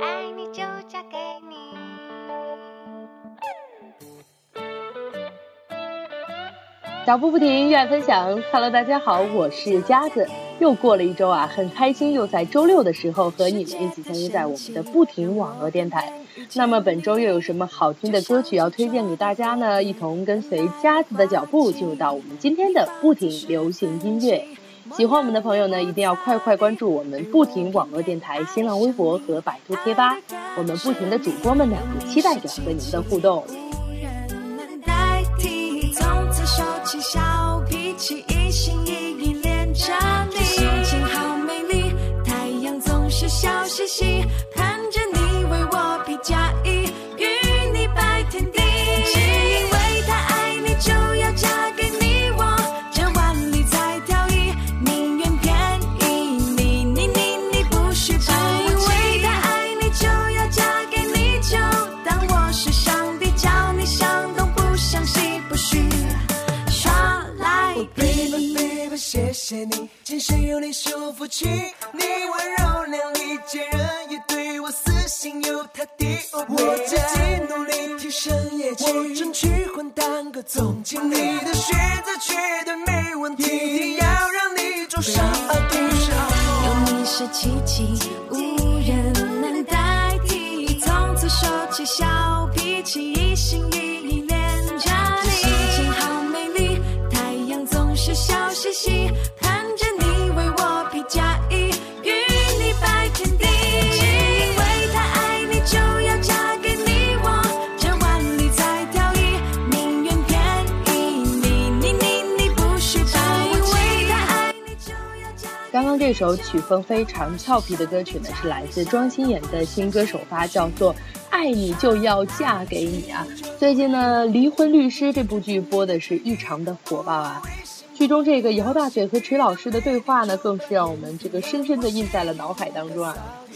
爱你就嫁给你脚步不停，愿分享。Hello，大家好，我是佳子。又过了一周啊，很开心又在周六的时候和你们一起相约在我们的不停网络电台。那么本周又有什么好听的歌曲要推荐给大家呢？一同跟随佳子的脚步，进入到我们今天的不停流行音乐。喜欢我们的朋友呢，一定要快快关注我们不停网络电台新浪微博和百度贴吧。我们不停的主播们呢，也期待着和您的互动。耍赖我 baby baby。谢谢你，今生有你。是我福气。你温柔良利，见人也对我死心有他的。我自己努力提升业绩，我争取混当个总经理。你的选择绝对没问题，一定要让你。走上第一。有你。是奇迹，无人能代替。从此收起小脾气，一心这首曲风非常俏皮的歌曲呢，是来自庄心妍的新歌首发，叫做《爱你就要嫁给你》啊。最近呢，《离婚律师》这部剧播的是异常的火爆啊。剧中这个姚大嘴和池老师的对话呢，更是让我们这个深深的印在了脑海当中啊。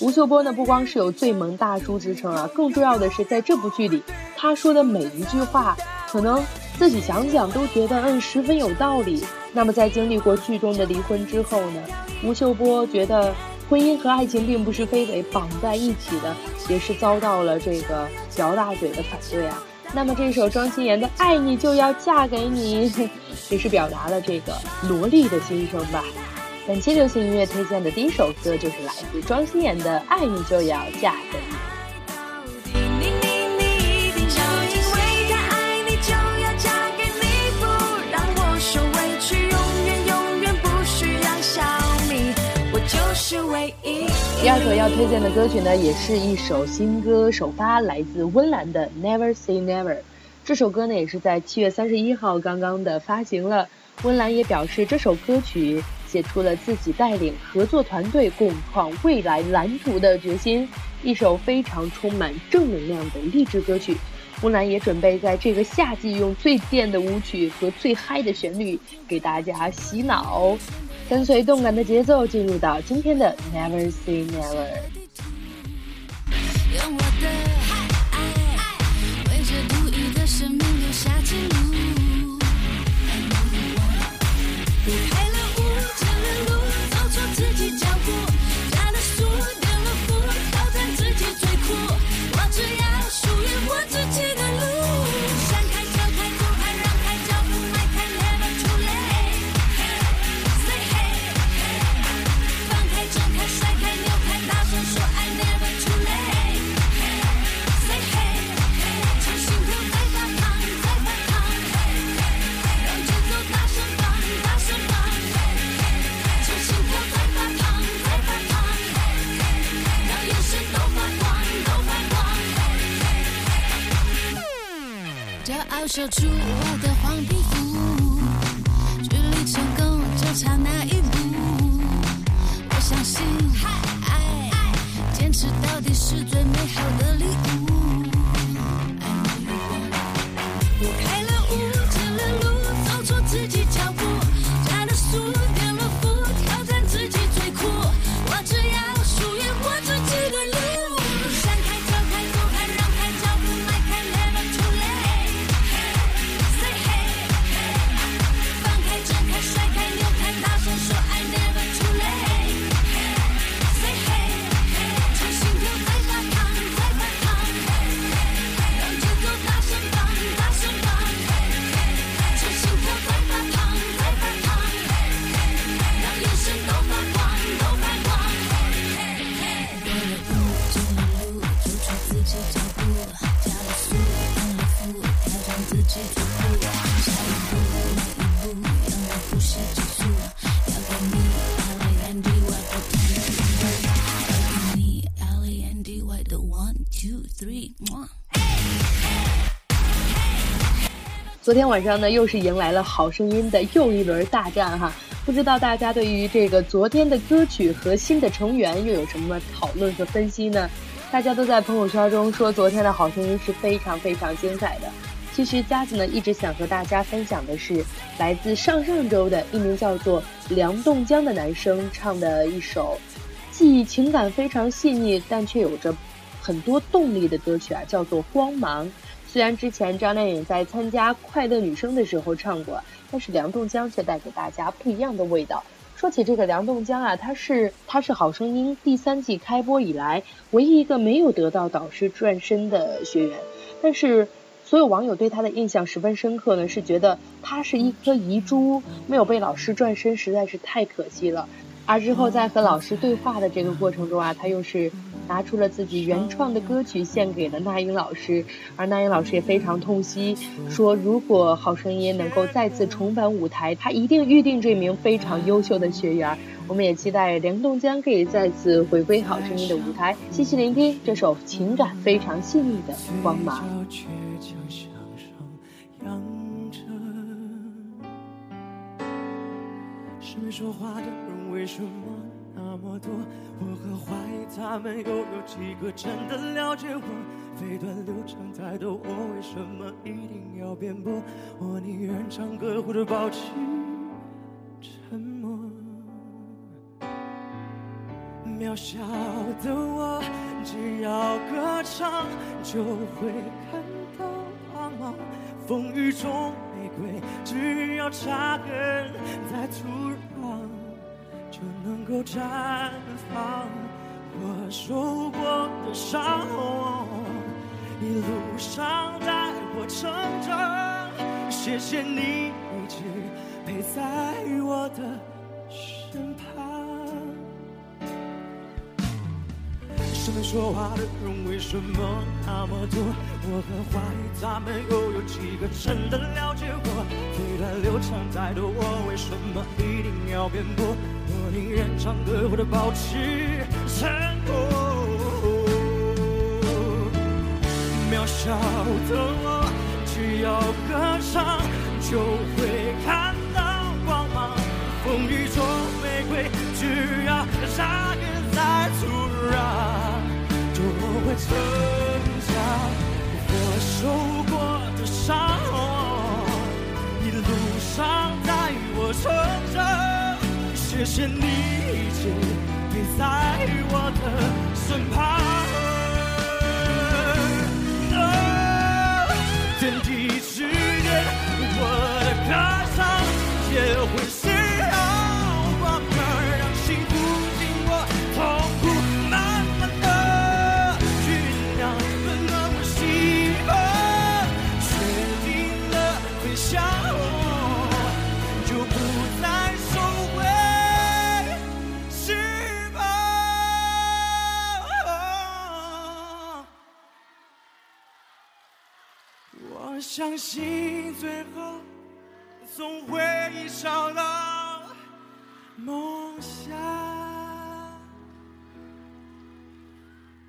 吴秀波呢，不光是有最萌大叔之称啊，更重要的是在这部剧里，他说的每一句话，可能自己想想都觉得嗯十分有道理。那么在经历过剧中的离婚之后呢？吴秀波觉得婚姻和爱情并不是非得绑在一起的，也是遭到了这个姚大嘴的反对啊。那么这首庄心妍的《爱你就要嫁给你》，也是表达了这个萝莉的心声吧。本期流行音乐推荐的第一首歌就是来自庄心妍的《爱你就要嫁给你》。第二首要推荐的歌曲呢，也是一首新歌首发，来自温岚的《Never Say Never》。这首歌呢，也是在七月三十一号刚刚的发行了。温岚也表示，这首歌曲写出了自己带领合作团队共创未来蓝图的决心，一首非常充满正能量的励志歌曲。温岚也准备在这个夏季用最电的舞曲和最嗨的旋律给大家洗脑。跟随动感的节奏，进入到今天的 Never Say Never。遮住我的黄皮肤，距离成功就差那一步。我相信，爱坚持到底是最美好的礼物。这一昨天晚上呢，又是迎来了好声音的又一轮大战哈，不知道大家对于这个昨天的歌曲和新的成员又有什么讨论和分析呢？大家都在朋友圈中说昨天的好声音是非常非常精彩的。其实佳子呢一直想和大家分享的是来自上上周的一名叫做梁栋江的男生唱的一首，既情感非常细腻，但却有着很多动力的歌曲啊，叫做《光芒》。虽然之前张靓颖在参加《快乐女声》的时候唱过，但是梁栋江却带给大家不一样的味道。说起这个梁栋江啊，他是他是《好声音》第三季开播以来唯一一个没有得到导师转身的学员，但是所有网友对他的印象十分深刻呢，是觉得他是一颗遗珠，没有被老师转身实在是太可惜了。而之后在和老师对话的这个过程中啊，他又是。拿出了自己原创的歌曲献给了那英老师，而那英老师也非常痛惜，说如果《好声音》能够再次重返舞台，他一定预定这名非常优秀的学员。我们也期待梁栋江可以再次回归《好声音》的舞台，细细聆听这首情感非常细腻的《光芒》。说话的人为什么那么多？我很怀疑他们又有几个真的了解我？飞短流长太多，我为什么一定要辩驳？我宁愿唱歌或者保持沉默。渺小的我，只要歌唱就会看到光芒。风雨中玫瑰，只要扎根在土壤。能够绽放我受过的伤，一路上带我成长。谢谢你一直陪在我的身旁。身边说话的人为什么那么多？我很怀疑他们又有几个真的了解我？飞来流长太多，我为什么一定要辩驳？人唱歌或者保持沉默。渺小的我，只要歌唱就会看到光芒。风雨中玫瑰，只要扎根在土壤，就会成长。我受过的伤，一路上带我成。谢谢你一直陪在我的身旁，相信最后总会找到梦想。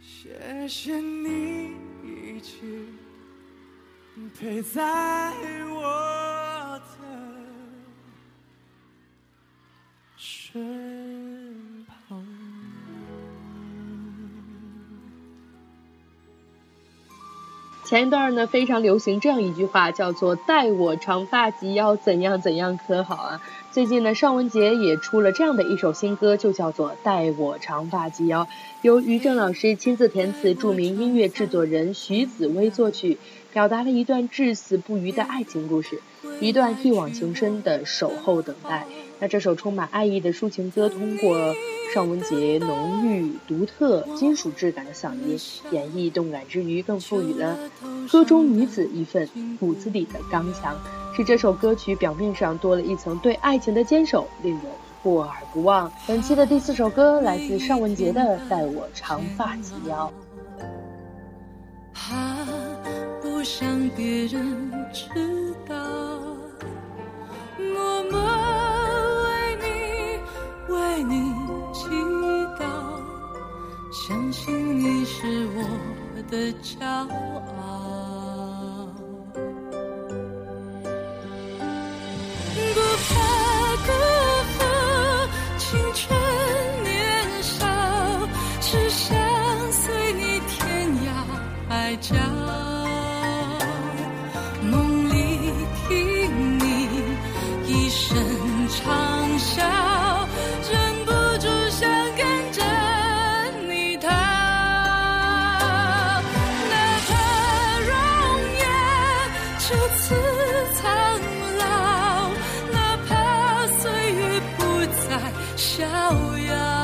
谢谢你一直陪在我的身前一段呢，非常流行这样一句话，叫做“待我长发及腰，怎样怎样可好啊”。最近呢，尚雯婕也出了这样的一首新歌，就叫做《待我长发及腰》，由于正老师亲自填词，著名音乐制作人徐子薇作曲，表达了一段至死不渝的爱情故事，一段一往情深的守候等待。那这首充满爱意的抒情歌，通过尚雯婕浓郁、独特、金属质感的嗓音演绎动感之余，更赋予了歌中女子一份骨子里的刚强，使这首歌曲表面上多了一层对爱情的坚守，令人过耳不忘。本期的第四首歌来自尚雯婕的《待我长发及腰》。怕不想别人知道，信你是我的骄傲。yeah.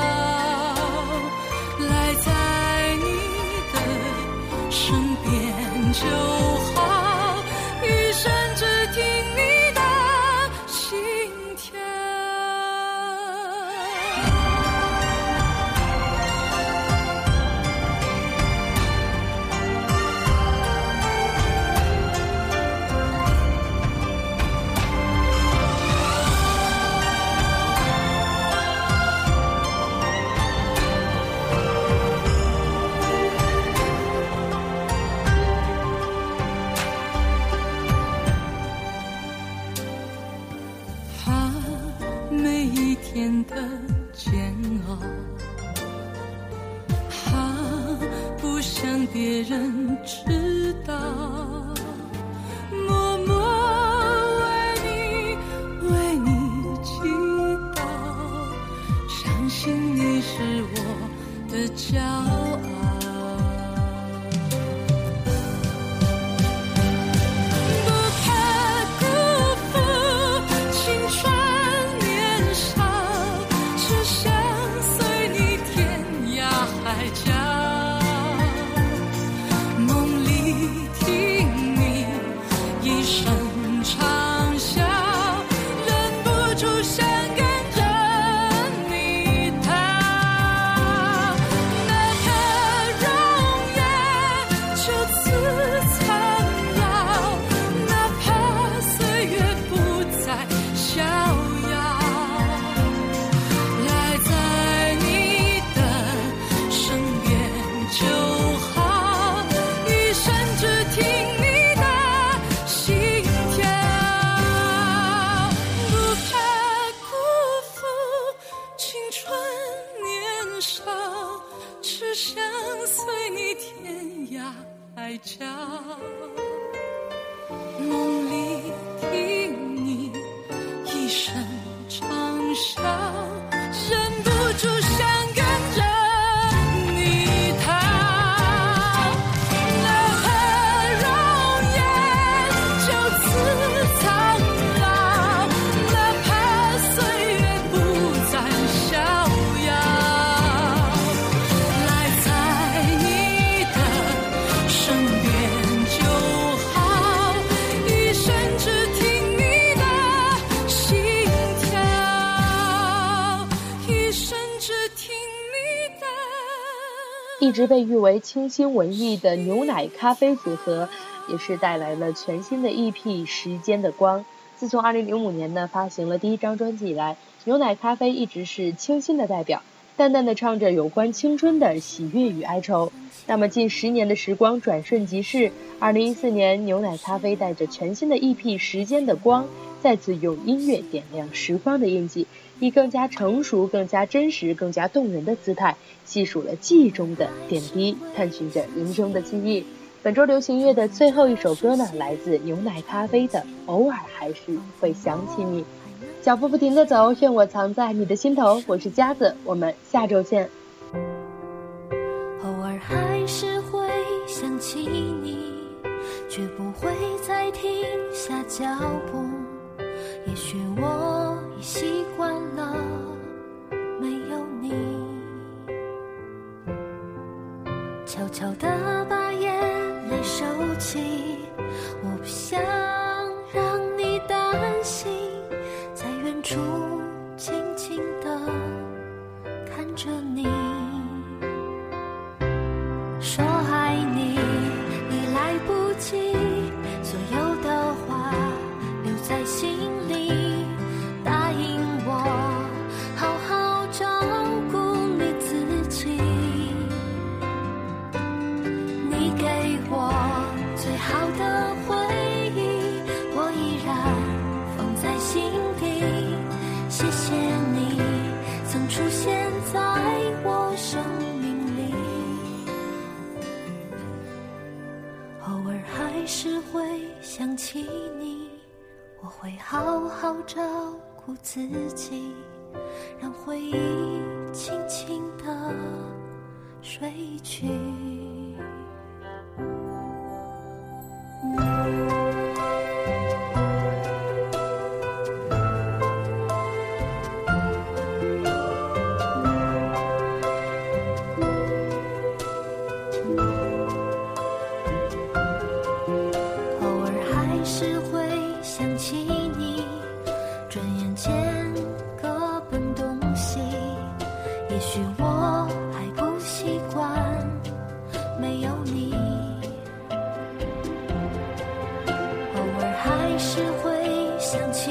children. 一直被誉为清新文艺的牛奶咖啡组合，也是带来了全新的 EP《时间的光》。自从2005年呢发行了第一张专辑以来，牛奶咖啡一直是清新的代表，淡淡的唱着有关青春的喜悦与哀愁。那么近十年的时光转瞬即逝，2014年，牛奶咖啡带着全新的 EP《时间的光》，再次用音乐点亮时光的印记，以更加成熟、更加真实、更加动人的姿态，细数了记忆中的点滴，探寻着人生的记忆。本周流行乐的最后一首歌呢，来自牛奶咖啡的《偶尔还是会想起你》。脚步不停的走，愿我藏在你的心头。我是佳子，我们下周见。偶尔还是会想起你，却不会再停下脚步。也许我习惯了没有你，悄悄的去。想起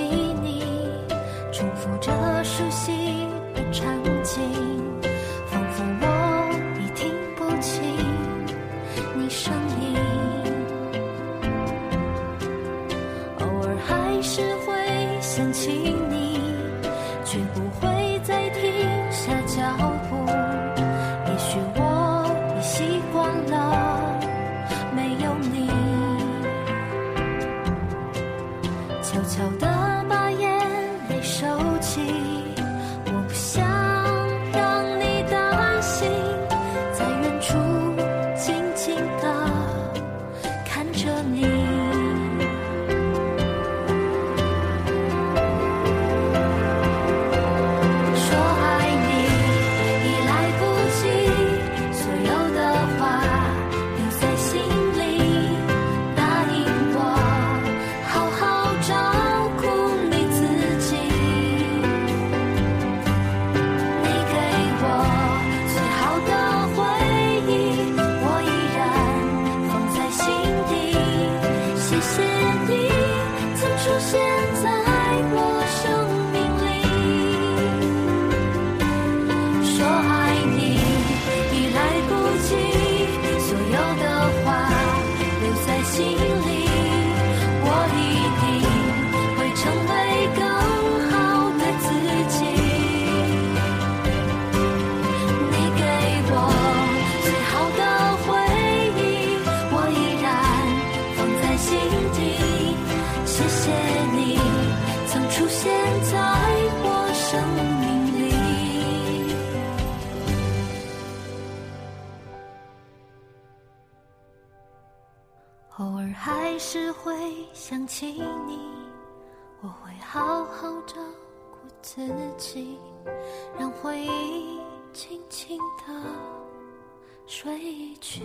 是会想起你，我会好好照顾自己，让回忆轻轻的睡去。